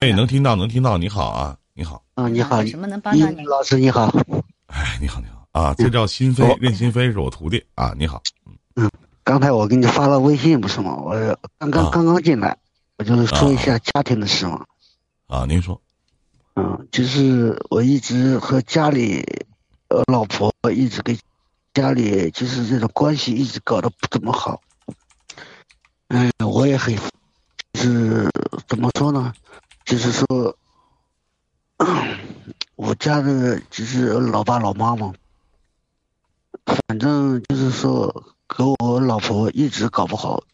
哎，能听到，能听到，你好啊，你好。啊，你好，什么能帮到你？老师你好。哎，你好，你好啊，这叫心飞，任心飞是我徒弟啊，你好。嗯，刚才我给你发了微信不是吗？我刚刚刚刚进来，我就是说一下家庭的事嘛。啊，您说。嗯，就是我一直和家里，呃，老婆一直跟家里就是这种关系一直搞得不怎么好。嗯，我也很，是怎么说呢？就是说，我家的就是老爸老妈嘛，反正就是说和我老婆一直搞不好，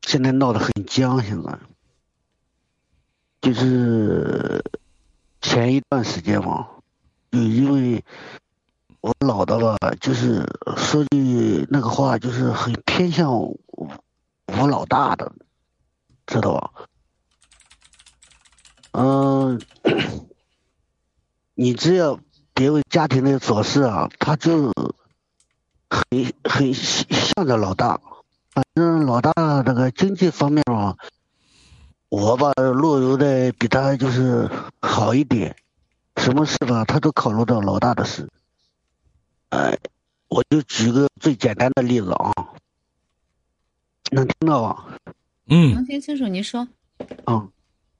现在闹得很僵。现在就是前一段时间嘛，就因为我老的吧，就是说句那个话，就是很偏向我老大的，知道吧？嗯，你只要别为家庭的琐事啊，他就很很向着老大。反正老大那个经济方面嘛，我吧路游的比他就是好一点，什么事吧他都考虑到老大的事。哎，我就举个最简单的例子啊，能听到吧？嗯，能听清楚，您说。嗯。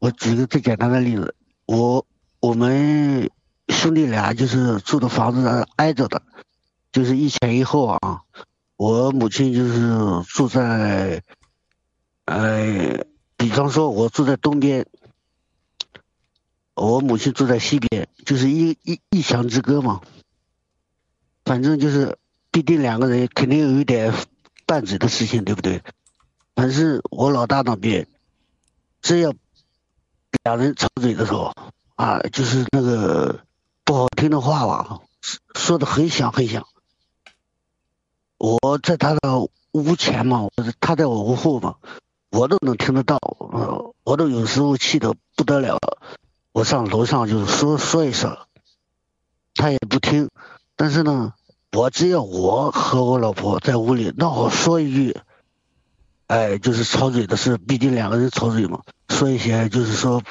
我举个最简单的例子，我我们兄弟俩就是住的房子挨着的，就是一前一后啊。我母亲就是住在，呃，比方说我住在东边，我母亲住在西边，就是一一一墙之隔嘛。反正就是必定两个人肯定有一点拌嘴的事情，对不对？但是我老大那边，只要。两人吵嘴的时候，啊，就是那个不好听的话吧，说的很响很响。我在他的屋前嘛，他在我屋后嘛，我都能听得到。呃，我都有时候气得不得了，我上楼上就是说说一声，他也不听。但是呢，我只要我和我老婆在屋里，那我说一句。哎，就是吵嘴的事，毕竟两个人吵嘴嘛，说一些就是说，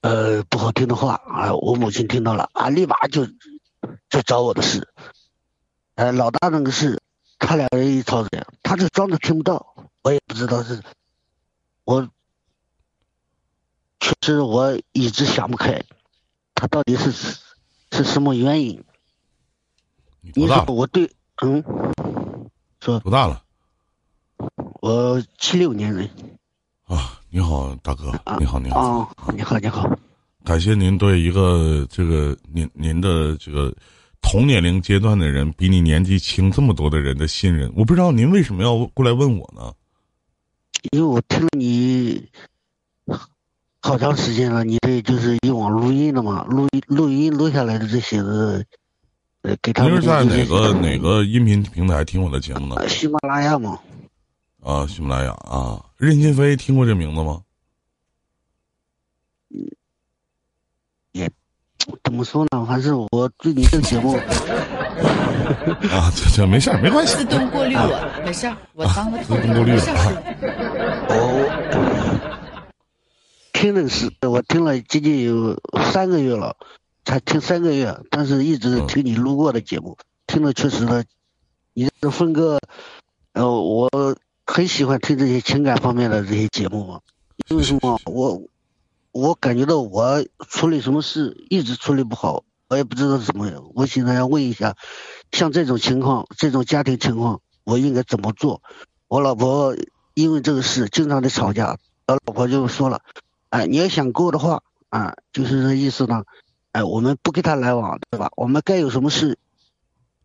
呃，不好听的话啊。我母亲听到了啊，立马就就找我的事。哎，老大那个事，他两个人一吵嘴，他就装着听不到。我也不知道是，我确实我一直想不开，他到底是是什么原因？你说我对，嗯，说多大了？我七六年人，啊，你好，大哥，你好，你好，啊你好，你好，感谢您对一个这个您您的这个同年龄阶段的人，比你年纪轻这么多的人的信任。我不知道您为什么要过来问我呢？因为我听了你好长时间了，你这就是以往录音的嘛，录音录音录下来的这些个，呃，给他是在哪个哪个音频平台听我的节目呢？喜马拉雅嘛。啊，喜马拉雅啊，任心飞听过这名字吗？也怎么说呢？还是我对你这个节目啊，这这没事儿，没关系。自动过滤我，没事儿，我当个自动过滤啊。我听的是，我听了接近有三个月了，才听三个月，但是一直听你录过的节目，听了确实的，你这峰哥，呃，我。很喜欢听这些情感方面的这些节目嘛？因为什么？我我感觉到我处理什么事一直处理不好，我也不知道怎么。我现在要问一下，像这种情况，这种家庭情况，我应该怎么做？我老婆因为这个事经常的吵架，我老婆就说了：“哎，你要想过的话，啊，就是这意思呢。哎，我们不跟他来往，对吧？我们该有什么事，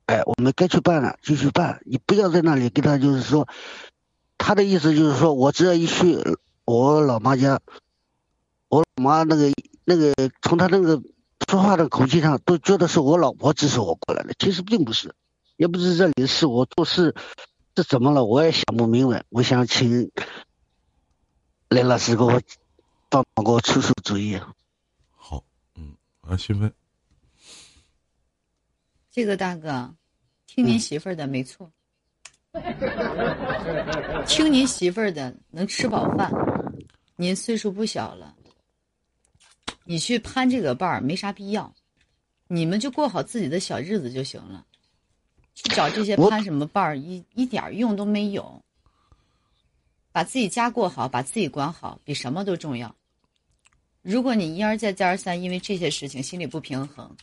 哎，我们该去办了就去办，你不要在那里跟他就是说。”他的意思就是说，我只要一去我老妈家，我老妈那个那个从他那个说话的口气上，都觉得是我老婆指使我过来的。其实并不是，也不是这里是我做事是怎么了，我也想不明白。我想请雷老师给我帮忙给我出出主意。好，嗯，啊，兴奋。这个大哥，听您媳妇儿的，没错。听您媳妇儿的，能吃饱饭。您岁数不小了，你去攀这个伴儿没啥必要，你们就过好自己的小日子就行了。去找这些攀什么伴儿，一一点儿用都没有。把自己家过好，把自己管好，比什么都重要。如果你一而再再而三因为这些事情心里不平衡，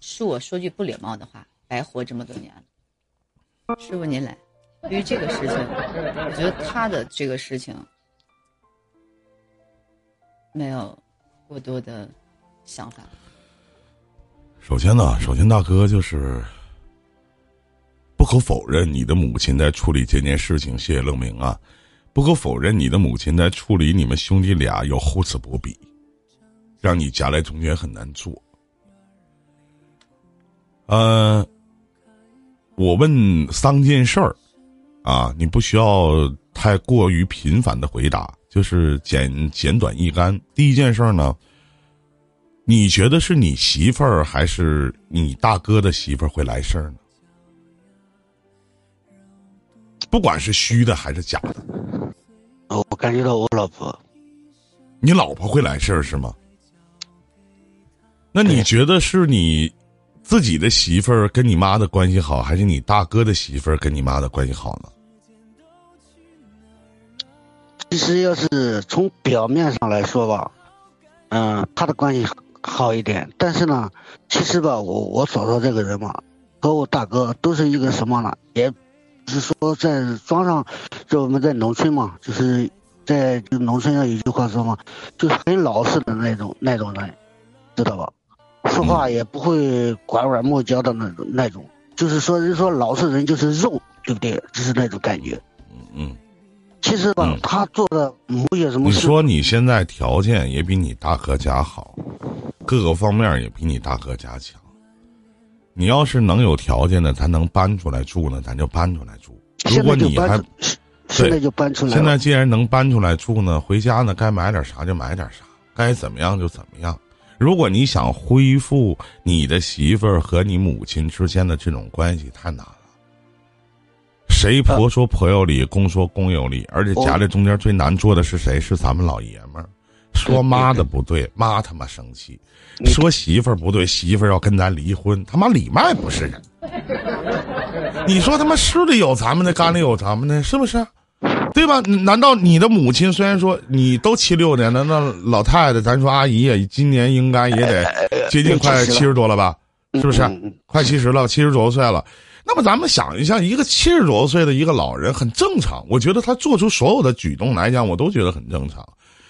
恕我说句不礼貌的话，白活这么多年了。师傅您来，对于这个事情，我觉得他的这个事情没有过多的想法。首先呢，首先大哥就是不可否认，你的母亲在处理这件事情，谢谢乐明啊。不可否认，你的母亲在处理你们兄弟俩有厚此薄彼，让你夹在中间很难做。呃，我问三件事儿，啊，你不需要太过于频繁的回答，就是简简短易干。第一件事儿呢，你觉得是你媳妇儿还是你大哥的媳妇儿会来事儿呢？不管是虚的还是假的，哦我感觉到我老婆，你老婆会来事儿是吗？那你觉得是你自己的媳妇儿跟你妈的关系好，还是你大哥的媳妇儿跟你妈的关系好呢？其实要是从表面上来说吧，嗯，他的关系好一点，但是呢，其实吧，我我嫂嫂这个人嘛，和我大哥都是一个什么呢？也是说在庄上，就我们在农村嘛，就是在就农村上有句话说嘛，就是很老实的那种那种人，知道吧？说话也不会拐弯抹角的那种那种，就是说人说老实人就是肉，对不对？就是那种感觉。嗯嗯，其实吧，嗯他做的某些什么事，你说你现在条件也比你大哥家好，各个方面也比你大哥家强。你要是能有条件的，咱能搬出来住呢，咱就搬出来住。如现果你还现在就搬出来。现在既然能搬出来住呢，回家呢该买点啥就买点啥，该怎么样就怎么样。如果你想恢复你的媳妇儿和你母亲之间的这种关系，太难了。谁婆说婆有理，公说公有理，而且夹在中间最难做的是谁？是咱们老爷们儿。说妈的不对，妈他妈生气；说媳妇儿不对，媳妇儿要跟咱离婚。他妈里外不是人。你说他妈市里有咱们的，干里有咱们的，是不是？对吧？难道你的母亲虽然说你都七六年了，那老太太，咱说阿姨也今年应该也得接近快七十多了吧？是不是？嗯快七十了，七十多岁了。那么咱们想一下，一个七十多岁的一个老人很正常，我觉得他做出所有的举动来讲，我都觉得很正常。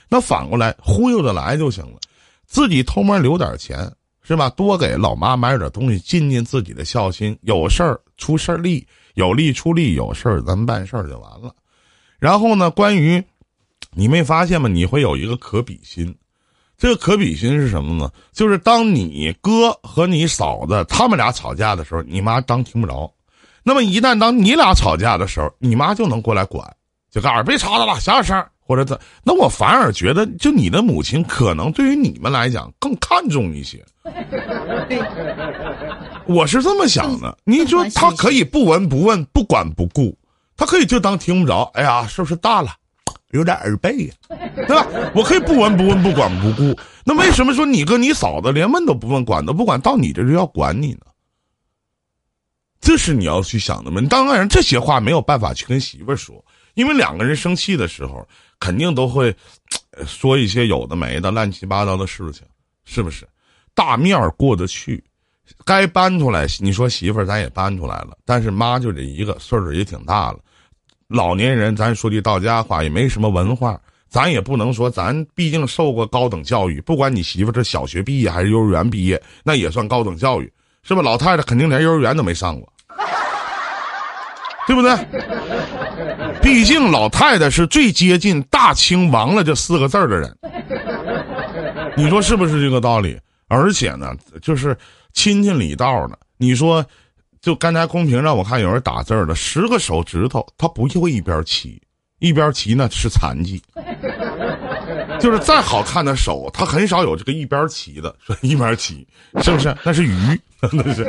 那反过来忽悠着来就行了，自己偷摸留点钱是吧？多给老妈买点东西，尽尽自己的孝心。有事儿出事儿力，有力出力，有事儿咱们办事儿就完了。然后呢，关于你没发现吗？你会有一个可比心，这个可比心是什么呢？就是当你哥和你嫂子他们俩吵架的时候，你妈当听不着；那么一旦当你俩吵架的时候，你妈就能过来管，就告诉别吵吵了，小点声儿，或者怎。那我反而觉得，就你的母亲可能对于你们来讲更看重一些。我是这么想的，你说他可以不闻不问、不管不顾，他可以就当听不着。哎呀，是不是大了，有点耳背呀、对吧？我可以不闻不问、不管不顾。那为什么说你跟你嫂子连问都不问、管都不管，到你这就要管你呢？这是你要去想的问。当然，这些话没有办法去跟媳妇儿说，因为两个人生气的时候，肯定都会说一些有的没的、乱七八糟的事情，是不是？大面儿过得去，该搬出来，你说媳妇儿咱也搬出来了，但是妈就这一个，岁数也挺大了，老年人咱说句到家话，也没什么文化，咱也不能说咱毕竟受过高等教育，不管你媳妇儿是小学毕业还是幼儿园毕业，那也算高等教育，是吧？老太太肯定连幼儿园都没上过，对不对？毕竟老太太是最接近大清亡了这四个字儿的人，你说是不是这个道理？而且呢，就是亲戚里道呢。你说，就刚才公屏上我看有人打字儿了，十个手指头他不会一边齐，一边齐呢是残疾。就是再好看的手，他很少有这个一边齐的，说一边齐，是不是？那是鱼，那是，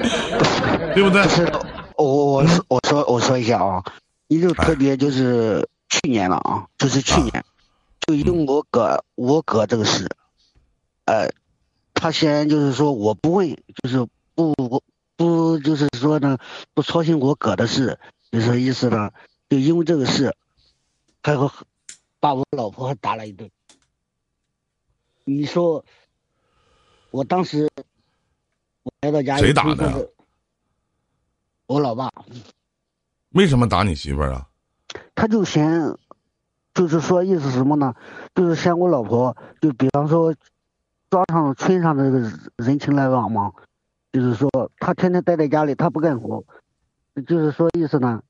对不对不？是，我我我说我说我说一下啊，你就特别就是去年了啊，就是去年，就因为我哥我哥这个事，呃，他先就是说我不问，就是不不就是说呢，不操心我哥的事，就是意思呢，就因为这个事，还和把我老婆还打了一顿。你说，我当时我来到家，谁打的？我老爸。为什么打你媳妇儿啊？他就嫌，就是说意思什么呢？就是嫌我老婆，就比方说，庄上村上的这个人情来往嘛，就是说他天天待在家里，他不干活，就是说意思呢，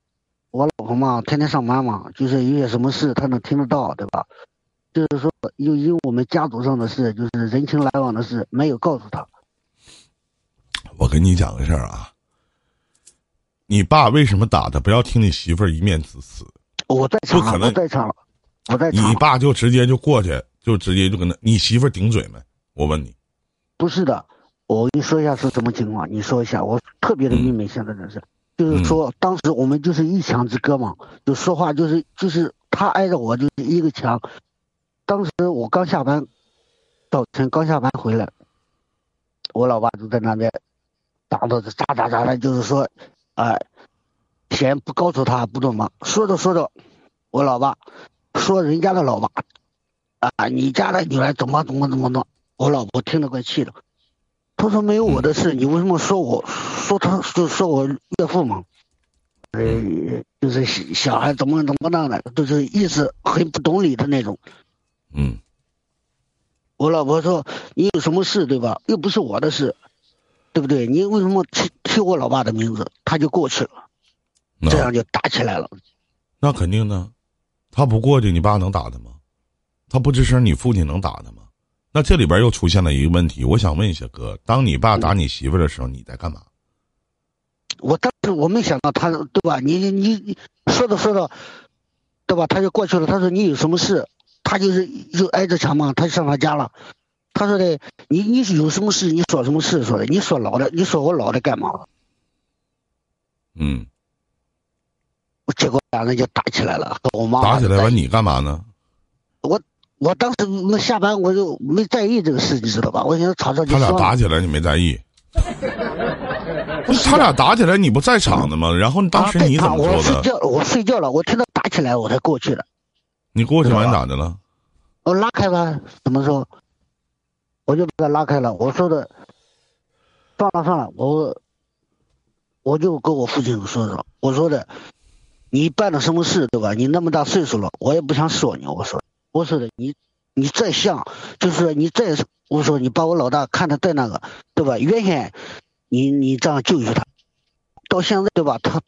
我老婆嘛，天天上班嘛，就是有些什么事他能听得到，对吧？就是说，又因为我们家族上的事，就是人情来往的事，没有告诉他。我跟你讲个事儿啊，你爸为什么打他？不要听你媳妇儿一面之词。我在场，不可能我在场了，我在场。你爸就直接就过去，就直接就跟他，你媳妇儿顶嘴没？我问你。不是的，我跟你说一下是什么情况，你说一下。我特别的郁闷，现在这是，就是说当时我们就是一墙之隔嘛，就说话就是就是他挨着我就是一个墙。当时我刚下班，早晨刚下班回来，我老爸就在那边，打着咋咋咋的，就是说，哎，先不告诉他不懂吗？说着说着，我老爸说人家的老爸，啊，你家的女儿怎么怎么怎么弄？我老婆听得怪气的，她说没有我的事，你为什么说我说他就说我岳父嘛？呃，就是小孩怎么怎么弄的，就是意思很不懂理的那种。嗯，我老婆说：“你有什么事对吧？又不是我的事，对不对？你为什么提提我老爸的名字？”他就过去了，这样就打起来了。那肯定的，他不过去，你爸能打他吗？他不吱声，你父亲能打他吗？那这里边又出现了一个问题，我想问一下哥，当你爸打你媳妇的时候，你在干嘛？我当时我没想到他，对吧？你你说着说着，对吧？他就过去了。他说：“你有什么事？”他就是就挨着墙嘛，他就上他家了。他说的，你你有什么事？你说什么事？说的，你说老的，你说我老的干嘛？嗯。我结果两人就打起来了，和我妈打起来完，你干嘛呢？我我当时没下班，我就没在意这个事，你知道吧？我想吵吵就他俩打起来，你没在意？不是他俩打起来，你不在场的吗？然后当时你怎么说的？我睡觉，我睡觉了，我听到打起来，我才过去的。你过去完咋的了？我拉开吧，怎么说？我就把他拉开了。我说的，算了算了，我我就跟我父亲说说。我说的，你办了什么事对吧？你那么大岁数了，我也不想说你。我说，我说的，你你再像，就是你再我说你把我老大看的再那个对吧？原先你你这样教育他，到现在对吧？他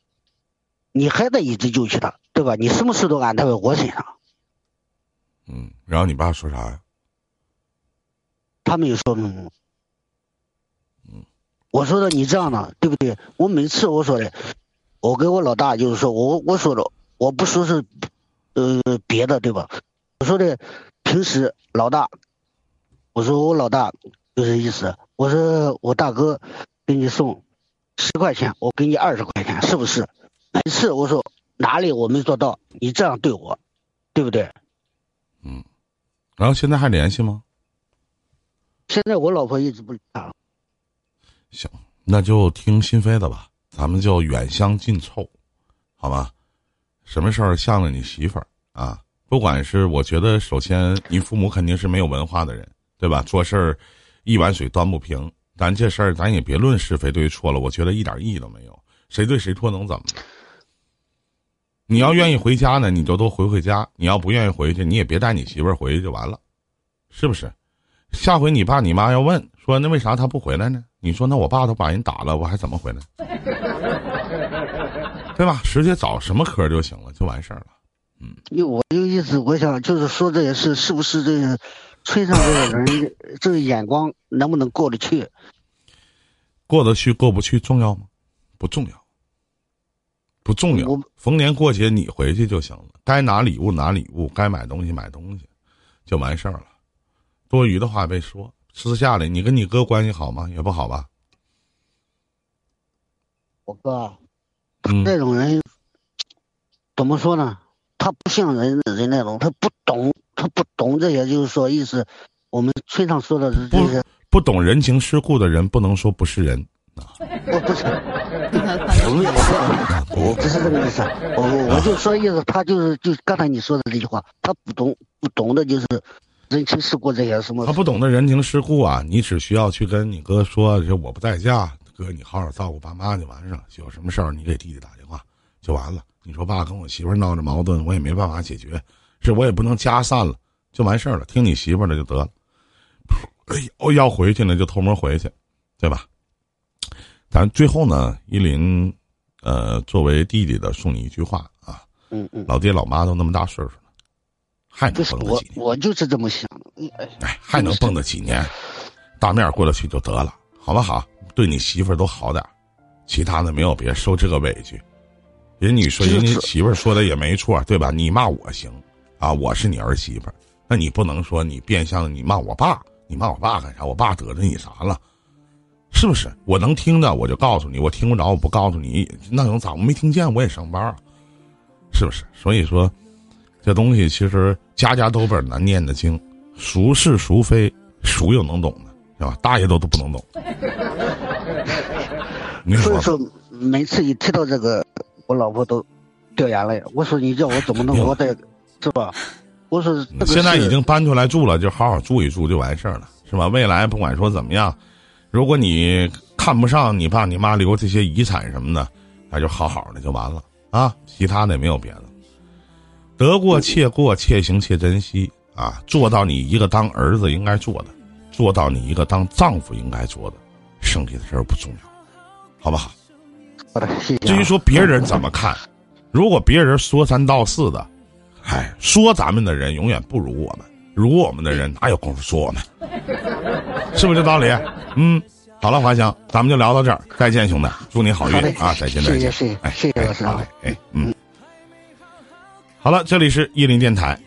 你还在一直教育他对吧？你什么事都安排在我身上。嗯，然后你爸说啥呀？他没有说什么。嗯，我说的你这样的对不对？我每次我说的，我跟我老大就是说我我说的，我不说是呃别的对吧？我说的平时老大，我说我老大就是意思，我说我大哥给你送十块钱，我给你二十块钱，是不是？每次我说哪里我没做到，你这样对我，对不对？嗯，然后现在还联系吗？现在我老婆一直不理他了。行，那就听心扉的吧，咱们就远香近臭，好吧？什么事儿向着你媳妇儿啊？不管是我觉得，首先你父母肯定是没有文化的人，对吧？做事儿一碗水端不平，咱这事儿咱也别论是非对错了，我觉得一点意义都没有，谁对谁错能怎么？你要愿意回家呢，你就都回回家；你要不愿意回去，你也别带你媳妇儿回去就完了，是不是？下回你爸你妈要问说那为啥他不回来呢？你说那我爸都把人打了，我还怎么回来？对吧？直接找什么科就行了，就完事儿了。嗯，因为我就意思，我想就是说这些事是不是这个村上这个人这个眼光能不能过得去？过得去过不去重要吗？不重要。不重要，逢年过节你回去就行了。该拿礼物拿礼物，该买东西买东西，就完事儿了。多余的话别说。私下里，你跟你哥关系好吗？也不好吧。我哥，这种人怎么说呢？他不像人人那种，他不懂他不懂这些，就是说意思，我们村上说的是这些，不懂人情世故的人不能说不是人啊。我不是，我不是这个意思，我我我就说意思，他就是就刚才你说的这句话，他不懂不懂的就是人情世故这些什么。他不懂得人情世故啊，你只需要去跟你哥说，就我不在家，哥你好好照顾爸妈就完事了。有什么事儿你给弟弟打电话就完了。你说爸跟我媳妇闹着矛盾，我也没办法解决。是我也不能家散了，就完事儿了。听你媳妇的就得了。哎呦，要回去呢就偷摸回去，对吧？咱最后呢，依林，呃，作为弟弟的，送你一句话啊。嗯嗯。老爹老妈都那么大岁数了，还能蹦得几年？我我就是这么想的。哎，还能蹦跶几年？大面过得去就得了，好不好？对你媳妇都好点其他的没有别受这个委屈。人你说人家媳妇说的也没错，对吧？你骂我行。啊，我是你儿媳妇，那你不能说你变相你骂我爸，你骂我爸干啥？我爸得罪你啥了？是不是？我能听的我就告诉你，我听不着我不告诉你，那能咋？我没听见我也上班，是不是？所以说，这东西其实家家都本难念的经，孰是孰非，孰又能懂呢？是吧？大爷都都不能懂。所以说，每次一提到这个，我老婆都掉眼泪。我说你叫我怎么能活在？是吧？我说现在已经搬出来住了，就好好住一住就完事儿了，是吧？未来不管说怎么样，如果你看不上你爸你妈留这些遗产什么的，那就好好的就完了啊！其他的也没有别的，得过且过，且行且珍惜啊！做到你一个当儿子应该做的，做到你一个当丈夫应该做的，剩下的事儿不重要，好不好？至于说别人怎么看，如果别人说三道四的。哎，说咱们的人永远不如我们，如我们的人哪有功夫说我们？是不是这道理？嗯，好了，华强，咱们就聊到这儿，再见，兄弟，祝你好运啊！再见，再见，谢谢，谢谢老师，哎，嗯，好了，这里是叶林电台，